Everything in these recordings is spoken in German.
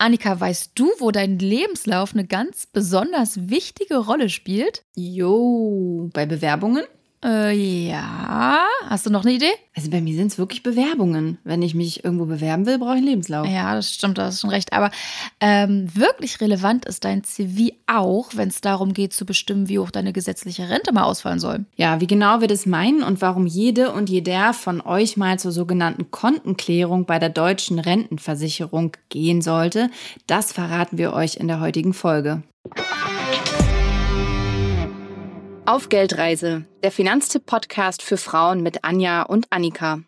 Annika, weißt du, wo dein Lebenslauf eine ganz besonders wichtige Rolle spielt? Jo, bei Bewerbungen? Äh, ja. Hast du noch eine Idee? Also bei mir sind es wirklich Bewerbungen. Wenn ich mich irgendwo bewerben will, brauche ich einen Lebenslauf. Ja, das stimmt, da hast schon recht. Aber ähm, wirklich relevant ist dein CV auch, wenn es darum geht zu bestimmen, wie hoch deine gesetzliche Rente mal ausfallen soll. Ja, wie genau wir das meinen und warum jede und jeder von euch mal zur sogenannten Kontenklärung bei der deutschen Rentenversicherung gehen sollte, das verraten wir euch in der heutigen Folge. Auf Geldreise, der Finanztipp-Podcast für Frauen mit Anja und Annika.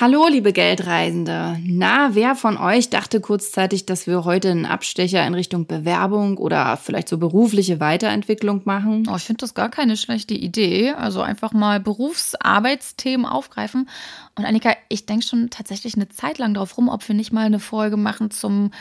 Hallo, liebe Geldreisende. Na, wer von euch dachte kurzzeitig, dass wir heute einen Abstecher in Richtung Bewerbung oder vielleicht so berufliche Weiterentwicklung machen? Oh, ich finde das gar keine schlechte Idee. Also einfach mal Berufsarbeitsthemen aufgreifen. Und Annika, ich denke schon tatsächlich eine Zeit lang darauf rum, ob wir nicht mal eine Folge machen zum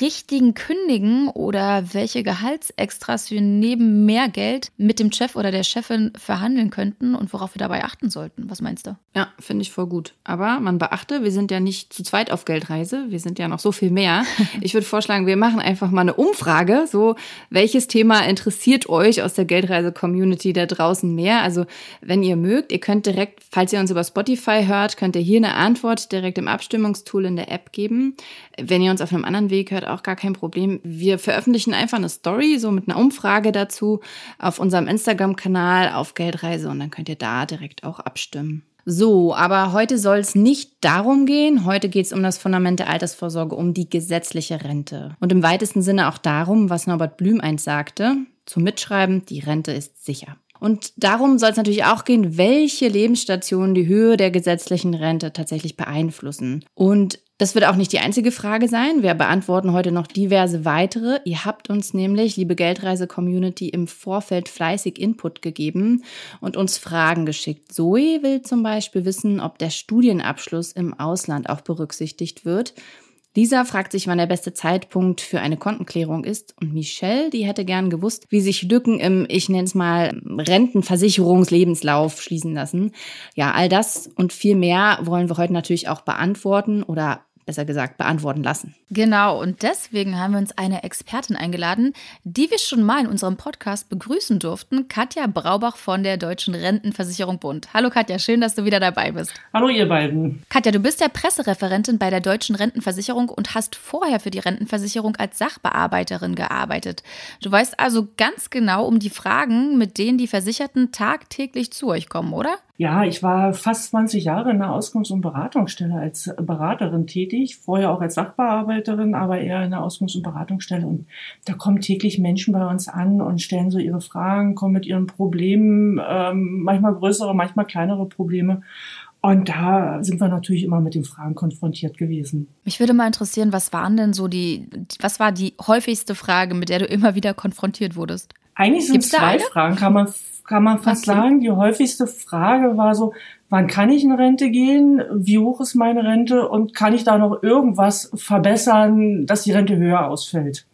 richtigen Kündigen oder welche Gehaltsextras wir neben mehr Geld mit dem Chef oder der Chefin verhandeln könnten und worauf wir dabei achten sollten. Was meinst du? Ja, finde ich voll gut. Aber man beachte, wir sind ja nicht zu zweit auf Geldreise, wir sind ja noch so viel mehr. Ich würde vorschlagen, wir machen einfach mal eine Umfrage, so welches Thema interessiert euch aus der Geldreise-Community da draußen mehr? Also wenn ihr mögt, ihr könnt direkt, falls ihr uns über Spotify hört, könnt ihr hier eine Antwort direkt im Abstimmungstool in der App geben. Wenn ihr uns auf einem anderen Weg hört, auch gar kein Problem. Wir veröffentlichen einfach eine Story, so mit einer Umfrage dazu auf unserem Instagram-Kanal auf Geldreise und dann könnt ihr da direkt auch abstimmen. So, aber heute soll es nicht darum gehen. Heute geht es um das Fundament der Altersvorsorge, um die gesetzliche Rente. Und im weitesten Sinne auch darum, was Norbert Blüm einst sagte, zum Mitschreiben, die Rente ist sicher. Und darum soll es natürlich auch gehen, welche Lebensstationen die Höhe der gesetzlichen Rente tatsächlich beeinflussen. Und das wird auch nicht die einzige Frage sein. Wir beantworten heute noch diverse weitere. Ihr habt uns nämlich, liebe Geldreise-Community, im Vorfeld fleißig Input gegeben und uns Fragen geschickt. Zoe will zum Beispiel wissen, ob der Studienabschluss im Ausland auch berücksichtigt wird. Lisa fragt sich, wann der beste Zeitpunkt für eine Kontenklärung ist. Und Michelle, die hätte gern gewusst, wie sich Lücken im, ich nenne es mal, Rentenversicherungslebenslauf schließen lassen. Ja, all das und viel mehr wollen wir heute natürlich auch beantworten oder besser gesagt, beantworten lassen. Genau, und deswegen haben wir uns eine Expertin eingeladen, die wir schon mal in unserem Podcast begrüßen durften, Katja Braubach von der Deutschen Rentenversicherung Bund. Hallo Katja, schön, dass du wieder dabei bist. Hallo ihr beiden. Katja, du bist ja Pressereferentin bei der Deutschen Rentenversicherung und hast vorher für die Rentenversicherung als Sachbearbeiterin gearbeitet. Du weißt also ganz genau um die Fragen, mit denen die Versicherten tagtäglich zu euch kommen, oder? Ja, ich war fast 20 Jahre in der Auskunfts- und Beratungsstelle als Beraterin tätig, vorher auch als Sachbearbeiterin, aber eher in der Auskunfts- und Beratungsstelle. Und da kommen täglich Menschen bei uns an und stellen so ihre Fragen, kommen mit ihren Problemen, ähm, manchmal größere, manchmal kleinere Probleme. Und da sind wir natürlich immer mit den Fragen konfrontiert gewesen. Mich würde mal interessieren, was waren denn so die, was war die häufigste Frage, mit der du immer wieder konfrontiert wurdest? Eigentlich sind es zwei Fragen, kann man kann man fast okay. sagen. Die häufigste Frage war so, wann kann ich in Rente gehen? Wie hoch ist meine Rente? Und kann ich da noch irgendwas verbessern, dass die Rente höher ausfällt?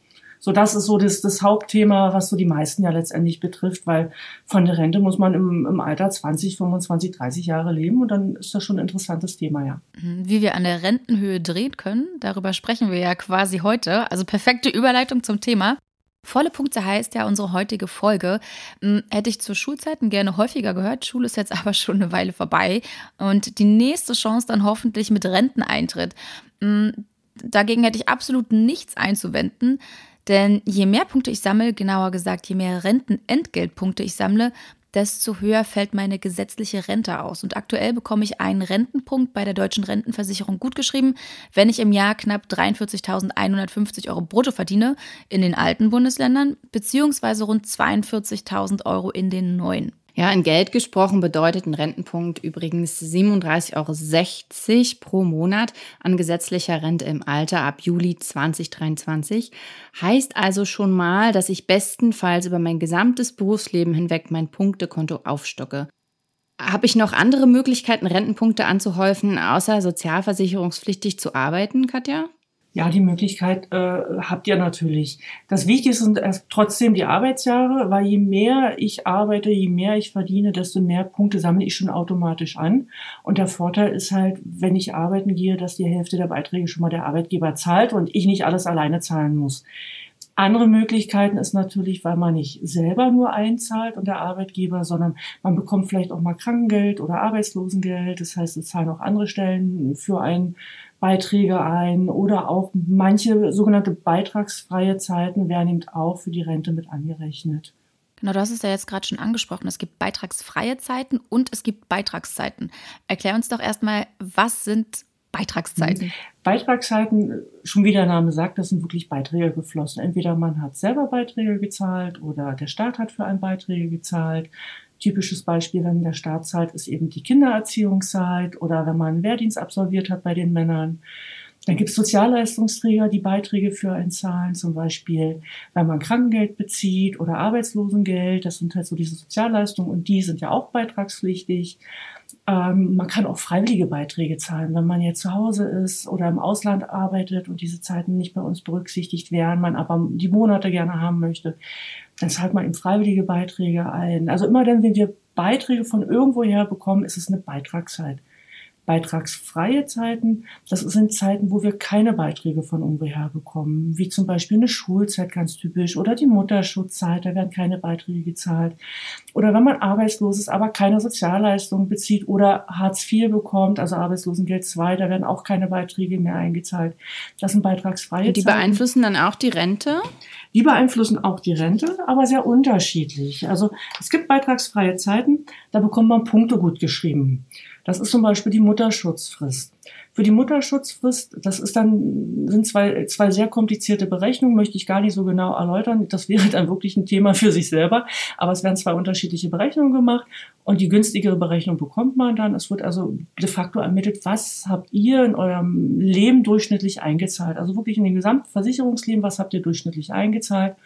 So, das ist so das, das Hauptthema, was so die meisten ja letztendlich betrifft, weil von der Rente muss man im, im Alter 20, 25, 30 Jahre leben und dann ist das schon ein interessantes Thema, ja. Mhm. Wie wir an der Rentenhöhe drehen können, darüber sprechen wir ja quasi heute. Also perfekte Überleitung zum Thema. Volle Punkte heißt ja unsere heutige Folge. Hm, hätte ich zu Schulzeiten gerne häufiger gehört. Schule ist jetzt aber schon eine Weile vorbei. Und die nächste Chance dann hoffentlich mit Renteneintritt. Hm, dagegen hätte ich absolut nichts einzuwenden. Denn je mehr Punkte ich sammle, genauer gesagt, je mehr Rentenentgeltpunkte ich sammle, desto höher fällt meine gesetzliche Rente aus. Und aktuell bekomme ich einen Rentenpunkt bei der deutschen Rentenversicherung gutgeschrieben, wenn ich im Jahr knapp 43.150 Euro brutto verdiene in den alten Bundesländern, beziehungsweise rund 42.000 Euro in den neuen. Ja, in Geld gesprochen bedeutet ein Rentenpunkt übrigens 37,60 Euro pro Monat an gesetzlicher Rente im Alter ab Juli 2023. Heißt also schon mal, dass ich bestenfalls über mein gesamtes Berufsleben hinweg mein Punktekonto aufstocke. Habe ich noch andere Möglichkeiten, Rentenpunkte anzuhäufen, außer sozialversicherungspflichtig zu arbeiten, Katja? Ja, die Möglichkeit äh, habt ihr natürlich. Das Wichtigste sind trotzdem die Arbeitsjahre, weil je mehr ich arbeite, je mehr ich verdiene, desto mehr Punkte sammle ich schon automatisch an. Und der Vorteil ist halt, wenn ich arbeiten gehe, dass die Hälfte der Beiträge schon mal der Arbeitgeber zahlt und ich nicht alles alleine zahlen muss. Andere Möglichkeiten ist natürlich, weil man nicht selber nur einzahlt und der Arbeitgeber, sondern man bekommt vielleicht auch mal Krankengeld oder Arbeitslosengeld. Das heißt, es zahlen auch andere Stellen für einen Beiträge ein oder auch manche sogenannte beitragsfreie Zeiten werden eben auch für die Rente mit angerechnet. Genau, du hast es ja jetzt gerade schon angesprochen. Es gibt beitragsfreie Zeiten und es gibt Beitragszeiten. Erklär uns doch erstmal, was sind Beitragszeiten? Beitragszeiten, schon wie der Name sagt, das sind wirklich Beiträge geflossen. Entweder man hat selber Beiträge gezahlt oder der Staat hat für einen Beiträge gezahlt. Typisches Beispiel, wenn der Staat zahlt, ist eben die Kindererziehungszeit oder wenn man einen Wehrdienst absolviert hat bei den Männern. Dann gibt es Sozialleistungsträger, die Beiträge für einen zahlen, zum Beispiel, wenn man Krankengeld bezieht oder Arbeitslosengeld. Das sind halt so diese Sozialleistungen und die sind ja auch beitragspflichtig. Ähm, man kann auch freiwillige Beiträge zahlen, wenn man jetzt zu Hause ist oder im Ausland arbeitet und diese Zeiten nicht bei uns berücksichtigt werden, man aber die Monate gerne haben möchte dann zahlt man eben freiwillige Beiträge ein. Also immer dann, wenn wir Beiträge von irgendwoher bekommen, ist es eine Beitragszeit beitragsfreie Zeiten. Das sind Zeiten, wo wir keine Beiträge von irgendwoher bekommen, wie zum Beispiel eine Schulzeit ganz typisch oder die Mutterschutzzeit, da werden keine Beiträge gezahlt. Oder wenn man arbeitslos ist, aber keine Sozialleistungen bezieht oder Hartz IV bekommt, also Arbeitslosengeld II, da werden auch keine Beiträge mehr eingezahlt. Das sind beitragsfreie Und die Zeiten. beeinflussen dann auch die Rente? Die beeinflussen auch die Rente, aber sehr unterschiedlich. Also es gibt beitragsfreie Zeiten, da bekommt man Punkte gut geschrieben. Das ist zum Beispiel die Mutterschutzfrist. Für die Mutterschutzfrist, das ist dann, sind zwei, zwei sehr komplizierte Berechnungen, möchte ich gar nicht so genau erläutern. Das wäre dann wirklich ein Thema für sich selber. Aber es werden zwei unterschiedliche Berechnungen gemacht und die günstigere Berechnung bekommt man dann. Es wird also de facto ermittelt, was habt ihr in eurem Leben durchschnittlich eingezahlt? Also wirklich in dem gesamten Versicherungsleben, was habt ihr durchschnittlich eingezahlt?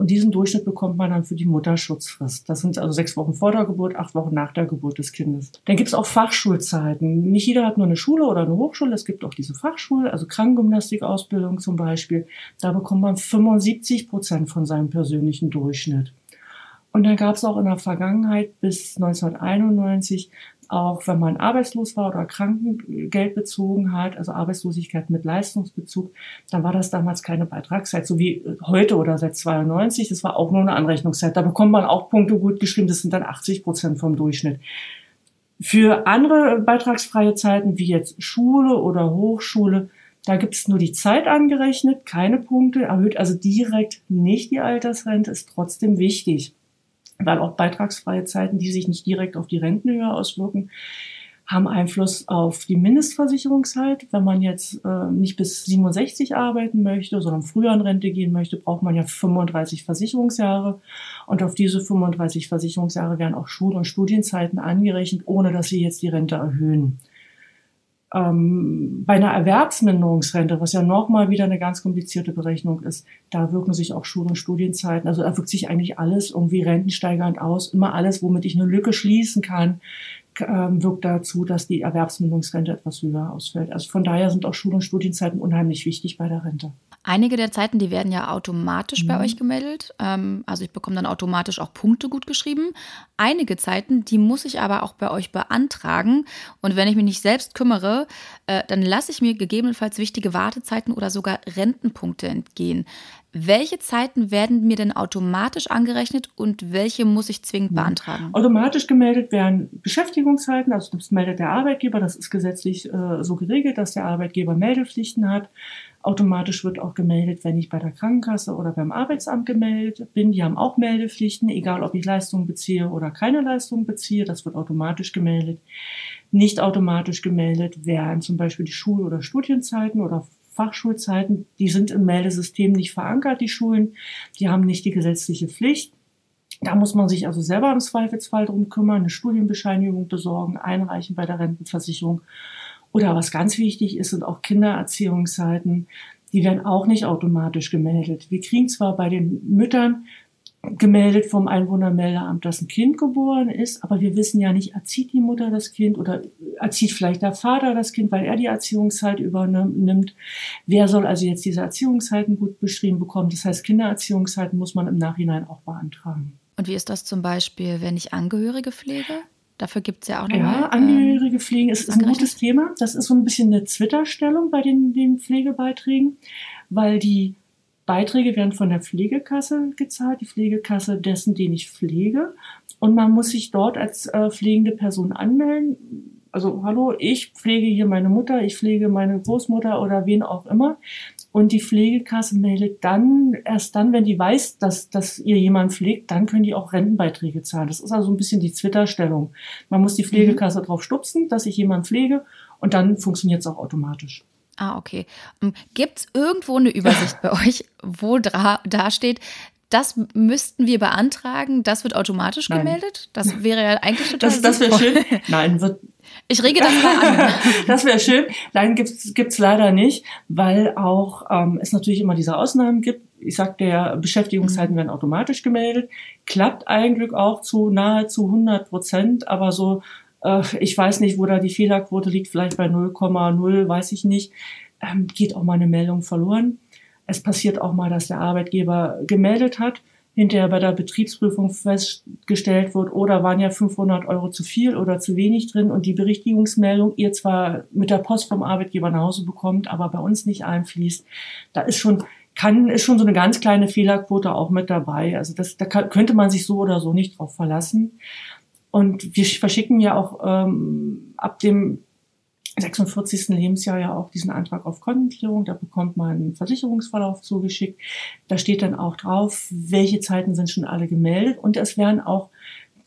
Und diesen Durchschnitt bekommt man dann für die Mutterschutzfrist. Das sind also sechs Wochen vor der Geburt, acht Wochen nach der Geburt des Kindes. Dann gibt es auch Fachschulzeiten. Nicht jeder hat nur eine Schule oder eine Hochschule. Es gibt auch diese Fachschule, also Krankengymnastikausbildung zum Beispiel. Da bekommt man 75 Prozent von seinem persönlichen Durchschnitt. Und dann gab es auch in der Vergangenheit bis 1991 auch wenn man arbeitslos war oder Krankengeld bezogen hat, also Arbeitslosigkeit mit Leistungsbezug, dann war das damals keine Beitragszeit, so wie heute oder seit 92. Das war auch nur eine Anrechnungszeit. Da bekommt man auch Punkte gut geschrieben. Das sind dann 80 Prozent vom Durchschnitt. Für andere beitragsfreie Zeiten, wie jetzt Schule oder Hochschule, da gibt es nur die Zeit angerechnet, keine Punkte, erhöht also direkt nicht die Altersrente, ist trotzdem wichtig weil auch beitragsfreie Zeiten, die sich nicht direkt auf die Rentenhöhe auswirken, haben Einfluss auf die Mindestversicherungszeit. Wenn man jetzt äh, nicht bis 67 arbeiten möchte, sondern früher in Rente gehen möchte, braucht man ja 35 Versicherungsjahre. Und auf diese 35 Versicherungsjahre werden auch Schul- und Studienzeiten angerechnet, ohne dass sie jetzt die Rente erhöhen ähm, bei einer Erwerbsminderungsrente, was ja nochmal wieder eine ganz komplizierte Berechnung ist, da wirken sich auch Schul- und Studienzeiten, also da wirkt sich eigentlich alles irgendwie rentensteigernd aus. Immer alles, womit ich eine Lücke schließen kann, ähm, wirkt dazu, dass die Erwerbsminderungsrente etwas höher ausfällt. Also von daher sind auch Schul- und Studienzeiten unheimlich wichtig bei der Rente. Einige der Zeiten, die werden ja automatisch mhm. bei euch gemeldet. Ähm, also ich bekomme dann automatisch auch Punkte gut geschrieben. Einige Zeiten, die muss ich aber auch bei euch beantragen. Und wenn ich mich nicht selbst kümmere, äh, dann lasse ich mir gegebenenfalls wichtige Wartezeiten oder sogar Rentenpunkte entgehen. Welche Zeiten werden mir denn automatisch angerechnet und welche muss ich zwingend beantragen? Automatisch gemeldet werden Beschäftigungszeiten, also das meldet der Arbeitgeber, das ist gesetzlich äh, so geregelt, dass der Arbeitgeber Meldepflichten hat. Automatisch wird auch gemeldet, wenn ich bei der Krankenkasse oder beim Arbeitsamt gemeldet bin. Die haben auch Meldepflichten, egal ob ich Leistungen beziehe oder keine Leistungen beziehe, das wird automatisch gemeldet. Nicht automatisch gemeldet werden zum Beispiel die Schul- oder Studienzeiten oder Fachschulzeiten, die sind im Meldesystem nicht verankert, die Schulen. Die haben nicht die gesetzliche Pflicht. Da muss man sich also selber im Zweifelsfall drum kümmern, eine Studienbescheinigung besorgen, einreichen bei der Rentenversicherung. Oder was ganz wichtig ist, sind auch Kindererziehungszeiten. Die werden auch nicht automatisch gemeldet. Wir kriegen zwar bei den Müttern gemeldet vom Einwohnermeldeamt, dass ein Kind geboren ist, aber wir wissen ja nicht, erzieht die Mutter das Kind oder erzieht vielleicht der Vater das Kind, weil er die Erziehungszeit übernimmt. Wer soll also jetzt diese Erziehungszeiten gut beschrieben bekommen? Das heißt, Kindererziehungszeiten muss man im Nachhinein auch beantragen. Und wie ist das zum Beispiel, wenn ich Angehörige pflege? Dafür gibt es ja auch noch Ja, Angehörige ähm, pflegen ist, ist ein gutes Thema. Das ist so ein bisschen eine Zwitterstellung bei den, den Pflegebeiträgen, weil die Beiträge werden von der Pflegekasse gezahlt, die Pflegekasse dessen, den ich pflege. Und man muss sich dort als äh, pflegende Person anmelden. Also, hallo, ich pflege hier meine Mutter, ich pflege meine Großmutter oder wen auch immer. Und die Pflegekasse meldet dann, erst dann, wenn die weiß, dass, dass ihr jemand pflegt, dann können die auch Rentenbeiträge zahlen. Das ist also ein bisschen die Twitter-Stellung. Man muss die Pflegekasse mhm. drauf stupsen, dass ich jemand pflege und dann funktioniert es auch automatisch. Ah, okay. Ähm, Gibt es irgendwo eine Übersicht bei euch, wo da, da steht, das müssten wir beantragen, das wird automatisch Nein. gemeldet? Das wäre ja eigentlich total Das, das wäre schön. Nein, wird. Ich rege das mal an. das wäre schön. Nein, gibt's gibt's leider nicht, weil auch ähm, es natürlich immer diese Ausnahmen gibt. Ich sagte ja, Beschäftigungszeiten mhm. werden automatisch gemeldet. Klappt eigentlich auch zu nahezu 100 Prozent, aber so äh, ich weiß nicht, wo da die Fehlerquote liegt, vielleicht bei 0,0, weiß ich nicht, ähm, geht auch mal eine Meldung verloren. Es passiert auch mal, dass der Arbeitgeber gemeldet hat, hinterher bei der Betriebsprüfung festgestellt wird, oder waren ja 500 Euro zu viel oder zu wenig drin und die Berichtigungsmeldung ihr zwar mit der Post vom Arbeitgeber nach Hause bekommt, aber bei uns nicht einfließt. Da ist schon kann, ist schon so eine ganz kleine Fehlerquote auch mit dabei. Also das, da kann, könnte man sich so oder so nicht drauf verlassen. Und wir verschicken ja auch ähm, ab dem 46. Lebensjahr ja auch diesen Antrag auf Kontenklärung. Da bekommt man einen Versicherungsverlauf zugeschickt. Da steht dann auch drauf, welche Zeiten sind schon alle gemeldet. Und es werden auch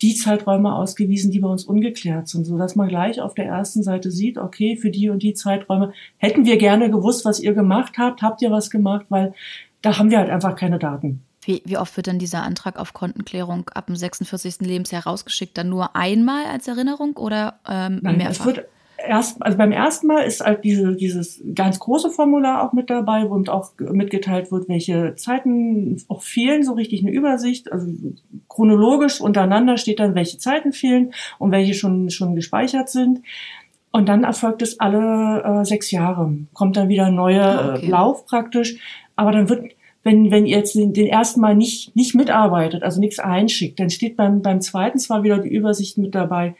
die Zeiträume ausgewiesen, die bei uns ungeklärt sind, so dass man gleich auf der ersten Seite sieht, okay, für die und die Zeiträume hätten wir gerne gewusst, was ihr gemacht habt, habt ihr was gemacht, weil da haben wir halt einfach keine Daten. Wie, wie oft wird denn dieser Antrag auf Kontenklärung ab dem 46. Lebensjahr rausgeschickt? Dann nur einmal als Erinnerung oder ähm, Nein, mehrfach? Es wird erst, also beim ersten Mal ist halt diese, dieses ganz große Formular auch mit dabei, wo auch mitgeteilt wird, welche Zeiten auch fehlen, so richtig eine Übersicht. Also chronologisch untereinander steht dann, welche Zeiten fehlen und welche schon, schon gespeichert sind. Und dann erfolgt es alle äh, sechs Jahre. Kommt dann wieder ein neuer ah, okay. Lauf praktisch. Aber dann wird wenn, wenn ihr jetzt den, den ersten Mal nicht, nicht mitarbeitet, also nichts einschickt, dann steht beim, beim zweiten zwar wieder die Übersicht mit dabei,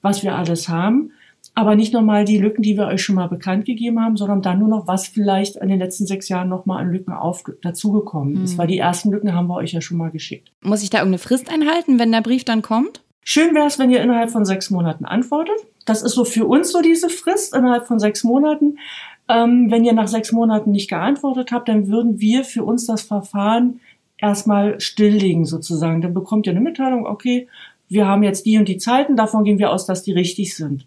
was wir alles haben, aber nicht nochmal die Lücken, die wir euch schon mal bekannt gegeben haben, sondern dann nur noch, was vielleicht in den letzten sechs Jahren nochmal an Lücken auf, dazugekommen mhm. ist, weil die ersten Lücken haben wir euch ja schon mal geschickt. Muss ich da irgendeine Frist einhalten, wenn der Brief dann kommt? Schön wäre es, wenn ihr innerhalb von sechs Monaten antwortet. Das ist so für uns so diese Frist innerhalb von sechs Monaten. Ähm, wenn ihr nach sechs Monaten nicht geantwortet habt, dann würden wir für uns das Verfahren erstmal stilllegen sozusagen. Dann bekommt ihr eine Mitteilung, okay, wir haben jetzt die und die Zeiten, davon gehen wir aus, dass die richtig sind.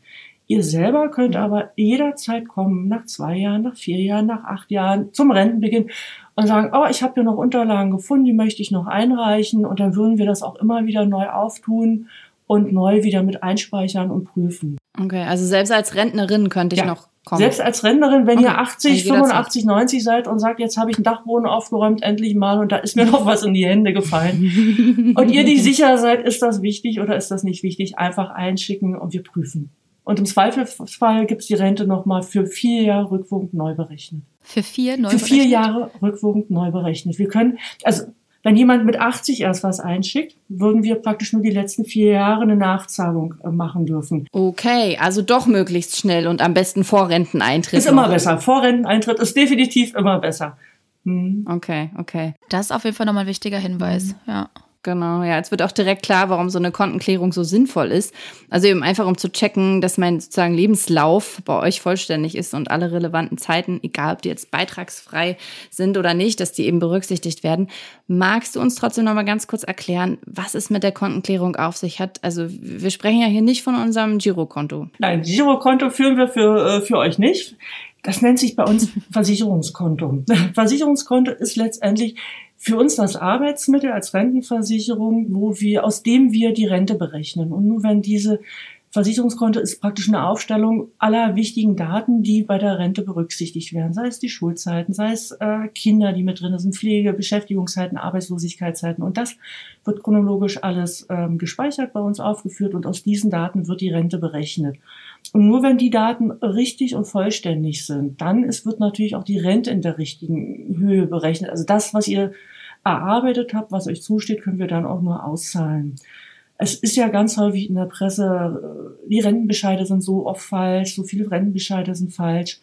Ihr selber könnt aber jederzeit kommen, nach zwei Jahren, nach vier Jahren, nach acht Jahren, zum Rentenbeginn und sagen, oh, ich habe hier noch Unterlagen gefunden, die möchte ich noch einreichen und dann würden wir das auch immer wieder neu auftun und neu wieder mit einspeichern und prüfen. Okay, also selbst als Rentnerin könnte ich ja. noch kommen. Selbst als Rentnerin, wenn okay. ihr 80, 85, 90 seid und sagt, jetzt habe ich einen Dachboden aufgeräumt, endlich mal, und da ist mir noch was in die Hände gefallen. und ihr die sicher seid, ist das wichtig oder ist das nicht wichtig, einfach einschicken und wir prüfen. Und im Zweifelsfall gibt es die Rente nochmal für vier Jahre rückwirkend neu berechnet. Für vier neu Für vier Jahre rückwirkend neu berechnet. Wir können, also wenn jemand mit 80 erst was einschickt, würden wir praktisch nur die letzten vier Jahre eine Nachzahlung äh, machen dürfen. Okay, also doch möglichst schnell und am besten vor Renteneintritt. Ist immer besser. Vor Renteneintritt ist definitiv immer besser. Hm. Okay, okay. Das ist auf jeden Fall nochmal ein wichtiger Hinweis, hm. ja. Genau, ja. Jetzt wird auch direkt klar, warum so eine Kontenklärung so sinnvoll ist. Also eben einfach, um zu checken, dass mein sozusagen Lebenslauf bei euch vollständig ist und alle relevanten Zeiten, egal ob die jetzt beitragsfrei sind oder nicht, dass die eben berücksichtigt werden. Magst du uns trotzdem nochmal ganz kurz erklären, was es mit der Kontenklärung auf sich hat? Also wir sprechen ja hier nicht von unserem Girokonto. Nein, Girokonto führen wir für, äh, für euch nicht. Das nennt sich bei uns Versicherungskonto. Versicherungskonto ist letztendlich für uns das Arbeitsmittel als Rentenversicherung, wo wir, aus dem wir die Rente berechnen. Und nur wenn diese Versicherungskonto ist praktisch eine Aufstellung aller wichtigen Daten, die bei der Rente berücksichtigt werden. Sei es die Schulzeiten, sei es äh, Kinder, die mit drin sind, Pflege, Beschäftigungszeiten, Arbeitslosigkeitszeiten. Und das wird chronologisch alles ähm, gespeichert bei uns aufgeführt und aus diesen Daten wird die Rente berechnet. Und nur wenn die Daten richtig und vollständig sind, dann ist, wird natürlich auch die Rente in der richtigen Höhe berechnet. Also das, was ihr erarbeitet habt, was euch zusteht, können wir dann auch nur auszahlen es ist ja ganz häufig in der Presse, äh, die Rentenbescheide sind so oft falsch, so viele Rentenbescheide sind falsch.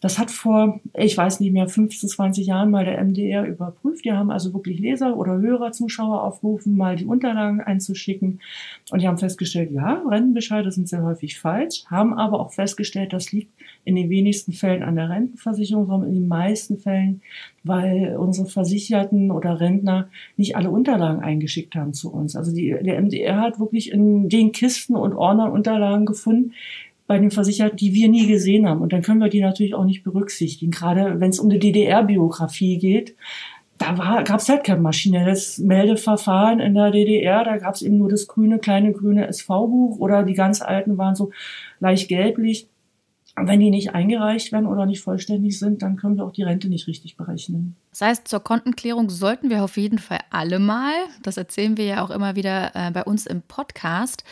Das hat vor, ich weiß nicht mehr, 15, 20 Jahren mal der MDR überprüft. Die haben also wirklich Leser oder Hörer, Zuschauer aufgerufen, mal die Unterlagen einzuschicken. Und die haben festgestellt, ja, Rentenbescheide sind sehr häufig falsch, haben aber auch festgestellt, das liegt in den wenigsten Fällen an der Rentenversicherung, sondern in den meisten Fällen, weil unsere Versicherten oder Rentner nicht alle Unterlagen eingeschickt haben zu uns. Also die, der MDR hat wirklich in den Kisten und Ordnern Unterlagen gefunden, bei den Versicherten, die wir nie gesehen haben. Und dann können wir die natürlich auch nicht berücksichtigen. Gerade wenn es um die DDR-Biografie geht, da gab es halt kein maschinelles Meldeverfahren in der DDR. Da gab es eben nur das grüne, kleine grüne SV-Buch oder die ganz alten waren so leicht gelblich. Und wenn die nicht eingereicht werden oder nicht vollständig sind, dann können wir auch die Rente nicht richtig berechnen. Das heißt, zur Kontenklärung sollten wir auf jeden Fall alle mal, das erzählen wir ja auch immer wieder äh, bei uns im Podcast,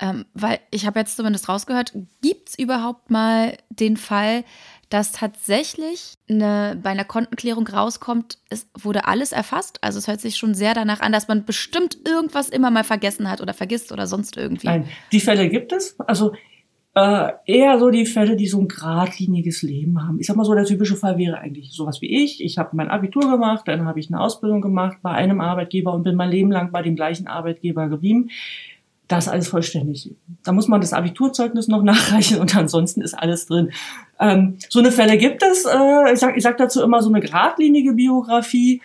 ähm, weil ich habe jetzt zumindest rausgehört, gibt es überhaupt mal den Fall, dass tatsächlich eine, bei einer Kontenklärung rauskommt, es wurde alles erfasst. Also es hört sich schon sehr danach an, dass man bestimmt irgendwas immer mal vergessen hat oder vergisst oder sonst irgendwie. Nein, die Fälle gibt es. Also äh, eher so die Fälle, die so ein geradliniges Leben haben. Ich sag mal so, der typische Fall wäre eigentlich sowas wie ich. Ich habe mein Abitur gemacht, dann habe ich eine Ausbildung gemacht bei einem Arbeitgeber und bin mein Leben lang bei dem gleichen Arbeitgeber geblieben. Das alles vollständig. Da muss man das Abiturzeugnis noch nachreichen und ansonsten ist alles drin. Ähm, so eine Fälle gibt es. Äh, ich sage ich sag dazu immer so eine geradlinige Biografie.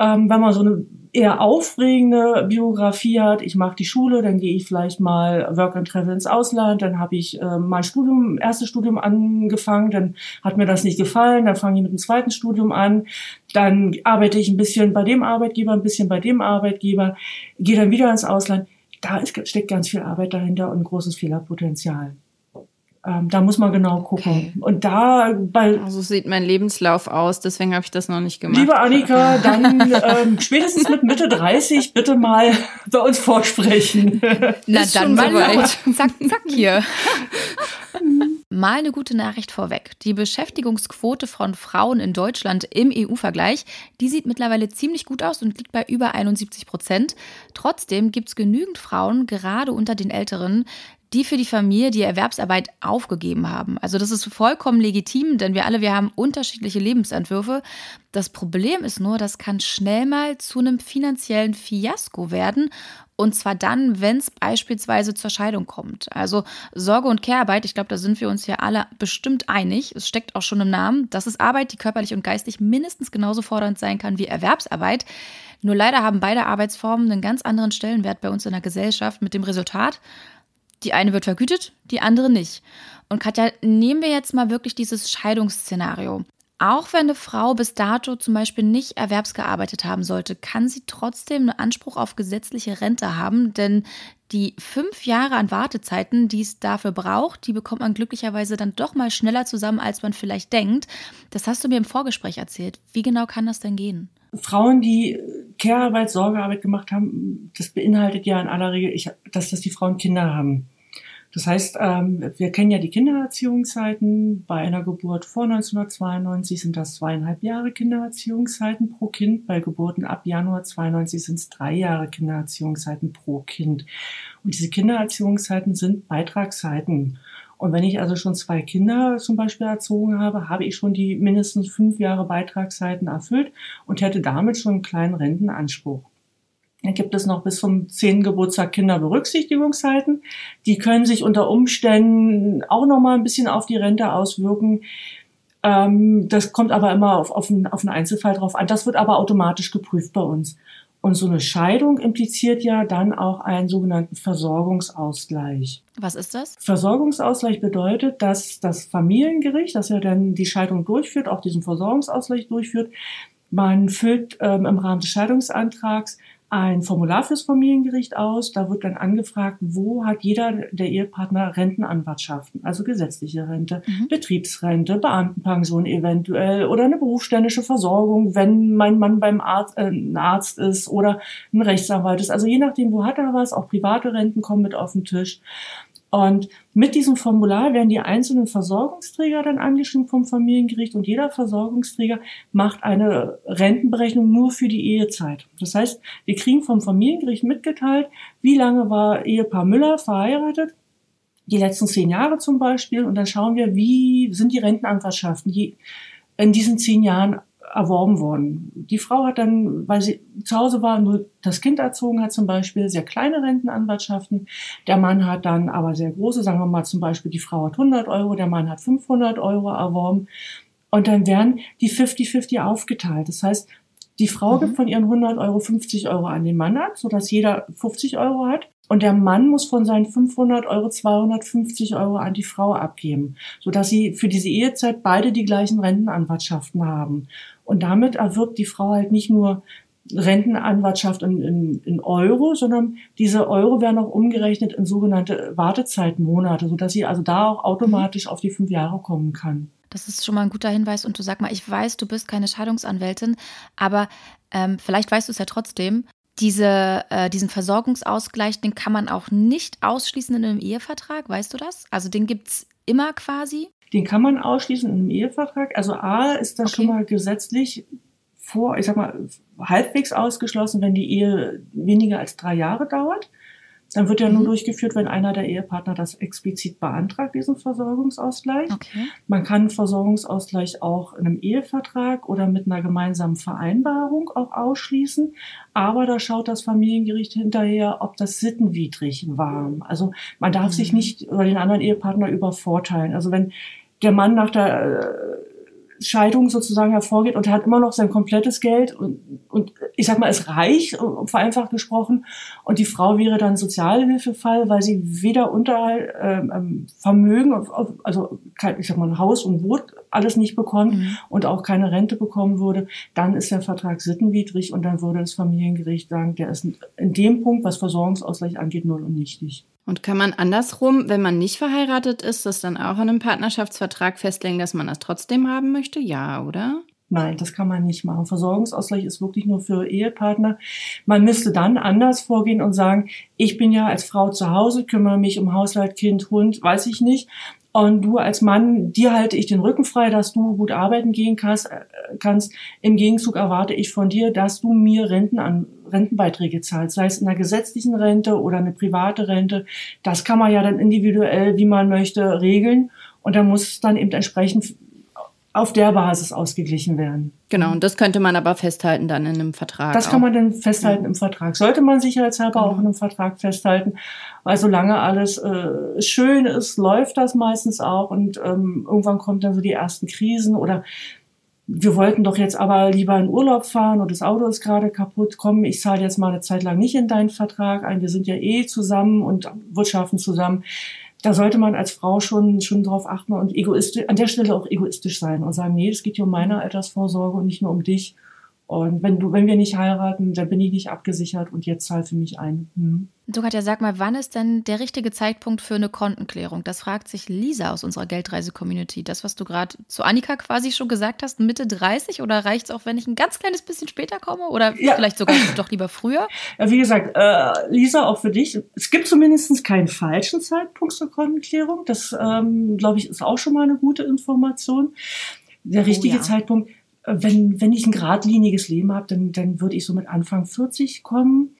Ähm, wenn man so eine eher aufregende Biografie hat, ich mache die Schule, dann gehe ich vielleicht mal Work and Travel ins Ausland, dann habe ich äh, mein Studium, erstes Studium angefangen, dann hat mir das nicht gefallen, dann fange ich mit dem zweiten Studium an, dann arbeite ich ein bisschen bei dem Arbeitgeber, ein bisschen bei dem Arbeitgeber, gehe dann wieder ins Ausland da ist, steckt ganz viel Arbeit dahinter und ein großes Fehlerpotenzial. Ähm, da muss man genau gucken. Okay. Und da bei also sieht mein Lebenslauf aus, deswegen habe ich das noch nicht gemacht. Liebe Annika, dann ähm, spätestens mit Mitte 30 bitte mal bei uns vorsprechen. Na dann mal los. Zack, zack hier. Mal eine gute Nachricht vorweg. Die Beschäftigungsquote von Frauen in Deutschland im EU-Vergleich, die sieht mittlerweile ziemlich gut aus und liegt bei über 71 Prozent. Trotzdem gibt es genügend Frauen, gerade unter den Älteren, die für die Familie die Erwerbsarbeit aufgegeben haben. Also das ist vollkommen legitim, denn wir alle, wir haben unterschiedliche Lebensentwürfe. Das Problem ist nur, das kann schnell mal zu einem finanziellen Fiasko werden. Und zwar dann, wenn es beispielsweise zur Scheidung kommt. Also Sorge- und Care-Arbeit, ich glaube, da sind wir uns ja alle bestimmt einig. Es steckt auch schon im Namen. Das ist Arbeit, die körperlich und geistig mindestens genauso fordernd sein kann wie Erwerbsarbeit. Nur leider haben beide Arbeitsformen einen ganz anderen Stellenwert bei uns in der Gesellschaft mit dem Resultat, die eine wird vergütet, die andere nicht. Und Katja, nehmen wir jetzt mal wirklich dieses Scheidungsszenario. Auch wenn eine Frau bis dato zum Beispiel nicht erwerbsgearbeitet haben sollte, kann sie trotzdem einen Anspruch auf gesetzliche Rente haben, denn die fünf Jahre an Wartezeiten, die es dafür braucht, die bekommt man glücklicherweise dann doch mal schneller zusammen, als man vielleicht denkt. Das hast du mir im Vorgespräch erzählt. Wie genau kann das denn gehen? Frauen, die Care-Arbeit, Sorgearbeit gemacht haben, das beinhaltet ja in aller Regel, ich, dass, dass die Frauen Kinder haben. Das heißt, ähm, wir kennen ja die Kindererziehungszeiten. Bei einer Geburt vor 1992 sind das zweieinhalb Jahre Kindererziehungszeiten pro Kind. Bei Geburten ab Januar 92 sind es drei Jahre Kindererziehungszeiten pro Kind. Und diese Kindererziehungszeiten sind Beitragszeiten. Und wenn ich also schon zwei Kinder zum Beispiel erzogen habe, habe ich schon die mindestens fünf Jahre Beitragszeiten erfüllt und hätte damit schon einen kleinen Rentenanspruch. Dann gibt es noch bis zum 10. Geburtstag Kinderberücksichtigungszeiten. Die können sich unter Umständen auch noch mal ein bisschen auf die Rente auswirken. Ähm, das kommt aber immer auf, auf, einen, auf einen Einzelfall drauf an. Das wird aber automatisch geprüft bei uns. Und so eine Scheidung impliziert ja dann auch einen sogenannten Versorgungsausgleich. Was ist das? Versorgungsausgleich bedeutet, dass das Familiengericht, das ja dann die Scheidung durchführt, auch diesen Versorgungsausgleich durchführt, man füllt ähm, im Rahmen des Scheidungsantrags ein Formular fürs Familiengericht aus. Da wird dann angefragt, wo hat jeder der Ehepartner Rentenanwartschaften, also gesetzliche Rente, mhm. Betriebsrente, Beamtenpension eventuell oder eine berufsständische Versorgung, wenn mein Mann beim Arzt, äh, ein Arzt ist oder ein Rechtsanwalt ist. Also je nachdem, wo hat er was, auch private Renten kommen mit auf den Tisch. Und mit diesem Formular werden die einzelnen Versorgungsträger dann angeschrieben vom Familiengericht und jeder Versorgungsträger macht eine Rentenberechnung nur für die Ehezeit. Das heißt, wir kriegen vom Familiengericht mitgeteilt, wie lange war Ehepaar Müller verheiratet, die letzten zehn Jahre zum Beispiel, und dann schauen wir, wie sind die Rentenanwartschaften, in diesen zehn Jahren erworben worden. Die Frau hat dann, weil sie zu Hause war, nur das Kind erzogen hat zum Beispiel, sehr kleine Rentenanwartschaften. Der Mann hat dann aber sehr große, sagen wir mal zum Beispiel, die Frau hat 100 Euro, der Mann hat 500 Euro erworben. Und dann werden die 50-50 aufgeteilt. Das heißt, die Frau mhm. gibt von ihren 100 Euro 50 Euro an den Mann ab, sodass jeder 50 Euro hat. Und der Mann muss von seinen 500 Euro 250 Euro an die Frau abgeben, sodass sie für diese Ehezeit beide die gleichen Rentenanwartschaften haben. Und damit erwirbt die Frau halt nicht nur Rentenanwartschaft in, in, in Euro, sondern diese Euro werden auch umgerechnet in sogenannte Wartezeitmonate, sodass sie also da auch automatisch auf die fünf Jahre kommen kann. Das ist schon mal ein guter Hinweis. Und du sag mal, ich weiß, du bist keine Scheidungsanwältin, aber ähm, vielleicht weißt du es ja trotzdem. Diese, äh, diesen Versorgungsausgleich, den kann man auch nicht ausschließen in einem Ehevertrag, weißt du das? Also den gibt es immer quasi? Den kann man ausschließen in einem Ehevertrag. Also A ist das okay. schon mal gesetzlich vor, ich sag mal, halbwegs ausgeschlossen, wenn die Ehe weniger als drei Jahre dauert. Dann wird ja mhm. nur durchgeführt, wenn einer der Ehepartner das explizit beantragt, diesen Versorgungsausgleich. Okay. Man kann einen Versorgungsausgleich auch in einem Ehevertrag oder mit einer gemeinsamen Vereinbarung auch ausschließen. Aber da schaut das Familiengericht hinterher, ob das sittenwidrig war. Also man darf mhm. sich nicht über den anderen Ehepartner übervorteilen. Also wenn der Mann nach der äh, Scheidung sozusagen hervorgeht und er hat immer noch sein komplettes Geld und, und ich sag mal, ist reich, vereinfacht gesprochen, und die Frau wäre dann Sozialhilfefall, weil sie weder Unterhalt, ähm, ähm Vermögen, also ich sag mal, ein Haus und Boot alles nicht bekommt mhm. und auch keine Rente bekommen würde, dann ist der Vertrag sittenwidrig und dann würde das Familiengericht sagen, der ist in dem Punkt, was Versorgungsausgleich angeht, null und nichtig. Und kann man andersrum, wenn man nicht verheiratet ist, das dann auch in einem Partnerschaftsvertrag festlegen, dass man das trotzdem haben möchte? Ja, oder? Nein, das kann man nicht machen. Versorgungsausgleich ist wirklich nur für Ehepartner. Man müsste dann anders vorgehen und sagen, ich bin ja als Frau zu Hause, kümmere mich um Haushalt, Kind, Hund, weiß ich nicht. Und du als Mann, dir halte ich den Rücken frei, dass du gut arbeiten gehen kannst. Äh, kannst. Im Gegenzug erwarte ich von dir, dass du mir Renten an, Rentenbeiträge zahlst, sei es in einer gesetzlichen Rente oder eine private Rente. Das kann man ja dann individuell, wie man möchte, regeln. Und da muss dann eben entsprechend auf der Basis ausgeglichen werden. Genau, und das könnte man aber festhalten dann in einem Vertrag. Das auch. kann man dann festhalten ja. im Vertrag. Sollte man sicherheitshalber genau. auch in einem Vertrag festhalten, weil solange alles äh, schön ist, läuft das meistens auch und ähm, irgendwann kommt dann so die ersten Krisen oder wir wollten doch jetzt aber lieber in Urlaub fahren und das Auto ist gerade kaputt. Komm, ich zahle jetzt mal eine Zeit lang nicht in deinen Vertrag ein. Wir sind ja eh zusammen und wirtschaften zusammen da sollte man als Frau schon, schon drauf achten und egoistisch, an der Stelle auch egoistisch sein und sagen, nee, es geht hier um meine Altersvorsorge und nicht nur um dich. Und wenn du, wenn wir nicht heiraten, dann bin ich nicht abgesichert und jetzt zahl für mich ein. Hm. Du Katja, sag mal, wann ist denn der richtige Zeitpunkt für eine Kontenklärung? Das fragt sich Lisa aus unserer Geldreise-Community. Das, was du gerade zu Annika quasi schon gesagt hast, Mitte 30 oder reicht es auch, wenn ich ein ganz kleines bisschen später komme oder ja. vielleicht sogar doch lieber früher? Ja, wie gesagt, äh, Lisa, auch für dich. Es gibt zumindest keinen falschen Zeitpunkt zur Kontenklärung. Das, ähm, glaube ich, ist auch schon mal eine gute Information. Der richtige oh, ja. Zeitpunkt wenn, wenn ich ein geradliniges Leben habe, dann, dann würde ich so mit Anfang 40 kommen.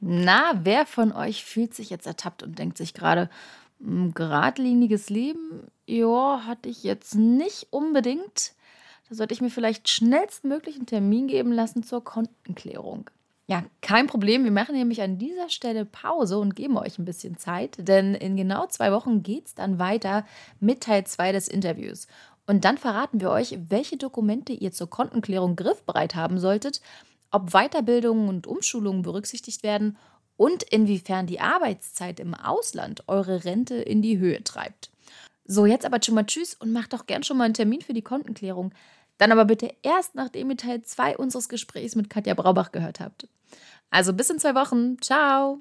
Na, wer von euch fühlt sich jetzt ertappt und denkt sich gerade, ein hm, geradliniges Leben, ja, hatte ich jetzt nicht unbedingt. Da sollte ich mir vielleicht schnellstmöglich einen Termin geben lassen zur Kontenklärung. Ja, kein Problem. Wir machen nämlich an dieser Stelle Pause und geben euch ein bisschen Zeit, denn in genau zwei Wochen geht es dann weiter mit Teil 2 des Interviews. Und dann verraten wir euch, welche Dokumente ihr zur Kontenklärung griffbereit haben solltet, ob Weiterbildungen und Umschulungen berücksichtigt werden und inwiefern die Arbeitszeit im Ausland eure Rente in die Höhe treibt. So, jetzt aber schon mal Tschüss und macht doch gern schon mal einen Termin für die Kontenklärung. Dann aber bitte erst, nachdem ihr Teil 2 unseres Gesprächs mit Katja Braubach gehört habt. Also bis in zwei Wochen. Ciao.